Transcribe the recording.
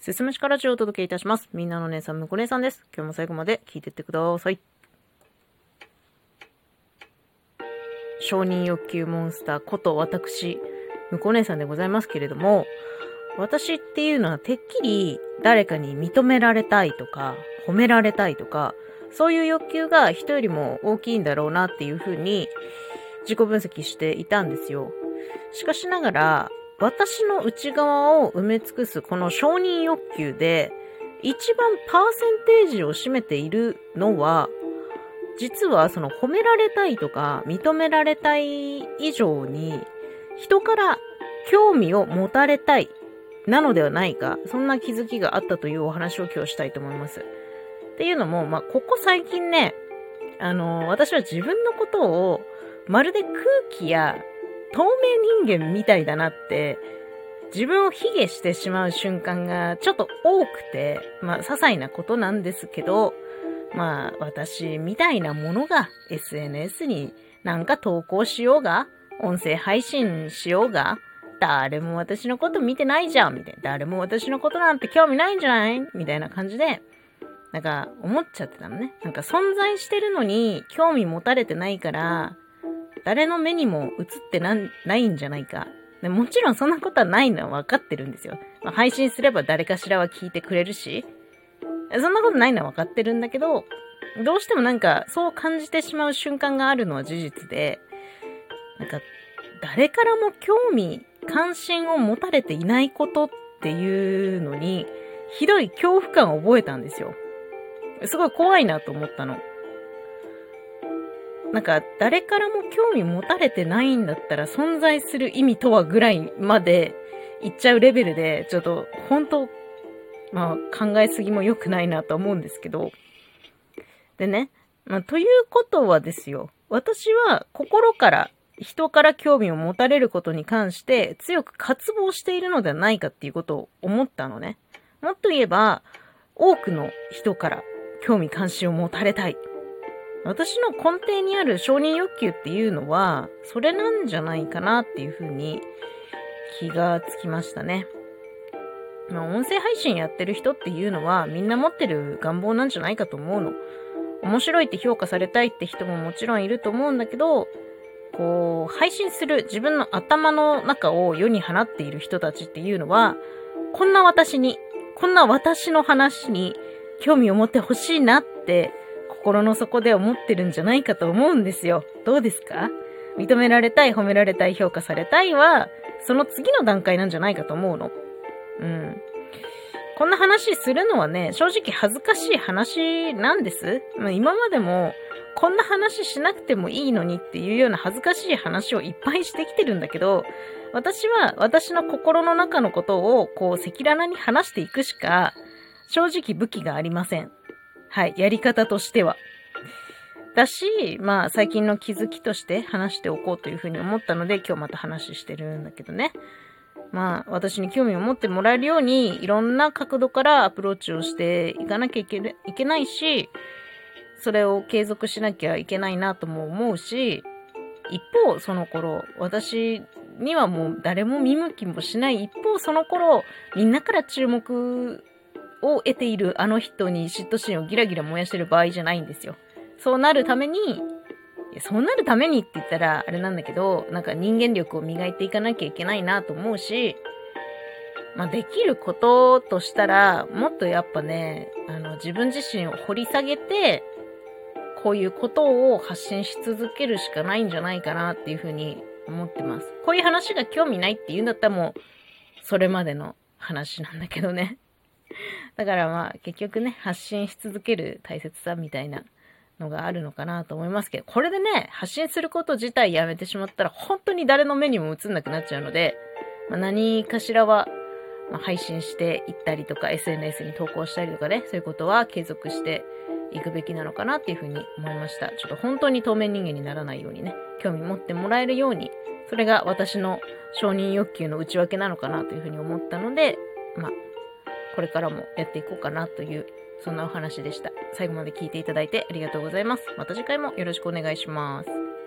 すすむしからジオをお届けいたします。みんなの姉さん、むこ姉さんです。今日も最後まで聞いてってください。承認欲求モンスターこと私、むこ姉さんでございますけれども、私っていうのはてっきり誰かに認められたいとか、褒められたいとか、そういう欲求が人よりも大きいんだろうなっていうふうに自己分析していたんですよ。しかしながら、私の内側を埋め尽くすこの承認欲求で、一番パーセンテージを占めているのは、実はその褒められたいとか認められたい以上に、人から興味を持たれたいなのではないか、そんな気づきがあったというお話を今日したいと思います。っていうのも、まあ、ここ最近ね、あの私は自分のことをまるで空気や透明人間みたいだなって、自分を卑下してしまう瞬間がちょっと多くて、まあ、些細なことなんですけど、まあ、私みたいなものが SNS になんか投稿しようが、音声配信しようが、誰も私のこと見てないじゃんみたいな。誰も私のことなんて興味ないんじゃない？みたいな感じで、なんか思っちゃってたのね。なんか存在してるのに興味持たれてないから、誰の目にも映ってないんじゃないか。でもちろんそんなことはないのは分かってるんですよ。まあ、配信すれば誰かしらは聞いてくれるし、そんなことないのは分かってるんだけど、どうしてもなんかそう感じてしまう瞬間があるのは事実で、なんか誰からも興味、関心を持たれていないことっていうのに、ひどい恐怖感を覚えたんですよ。すごい怖いなと思ったの。なんか、誰からも興味持たれてないんだったら存在する意味とはぐらいまで行っちゃうレベルで、ちょっと、本当まあ、考えすぎも良くないなと思うんですけど。でね、まあ、ということはですよ。私は心から人から興味を持たれることに関して強く渇望しているのではないかっていうことを思ったのね。もっと言えば、多くの人から興味関心を持たれたい。私の根底にある承認欲求っていうのは、それなんじゃないかなっていうふうに気がつきましたね。まあ、音声配信やってる人っていうのはみんな持ってる願望なんじゃないかと思うの。面白いって評価されたいって人ももちろんいると思うんだけど、こう、配信する自分の頭の中を世に放っている人たちっていうのは、こんな私に、こんな私の話に興味を持ってほしいなって心の底で思ってるんじゃないかと思うんですよ。どうですか？認められたい、褒められたい、評価されたいは、その次の段階なんじゃないかと思うの。うん。こんな話するのはね、正直恥ずかしい話なんです。まあ、今までも、こんな話しなくてもいいのにっていうような恥ずかしい話をいっぱいしてきてるんだけど、私は私の心の中のことをこう赤裸々に話していくしか、正直武器がありません。はい、やり方としては。だし、まあ最近の気づきとして話しておこうというふうに思ったので今日また話してるんだけどね。まあ私に興味を持ってもらえるようにいろんな角度からアプローチをしていかなきゃいけいけないし、それを継続しなきゃいけないなとも思うし、一方その頃私にはもう誰も見向きもしない一方その頃みんなから注目を得ているあの人に嫉妬心をギラギラ燃やしてる場合じゃないんですよ。そうなるために、そうなるためにって言ったらあれなんだけど、なんか人間力を磨いていかなきゃいけないなと思うし、まあ、できることとしたら、もっとやっぱね、あの、自分自身を掘り下げて、こういうことを発信し続けるしかないんじゃないかなっていうふうに思ってます。こういう話が興味ないって言うんだったらもう、それまでの話なんだけどね。だからまあ結局ね、発信し続ける大切さみたいなのがあるのかなと思いますけど、これでね、発信すること自体やめてしまったら本当に誰の目にも映んなくなっちゃうので、まあ、何かしらは、ま配信していったりとか SNS に投稿したりとかね、そういうことは継続していくべきなのかなっていうふうに思いました。ちょっと本当に透明人間にならないようにね、興味持ってもらえるように、それが私の承認欲求の内訳なのかなというふうに思ったので、まあ、これからもやっていこうかなという、そんなお話でした。最後まで聞いていただいてありがとうございます。また次回もよろしくお願いします。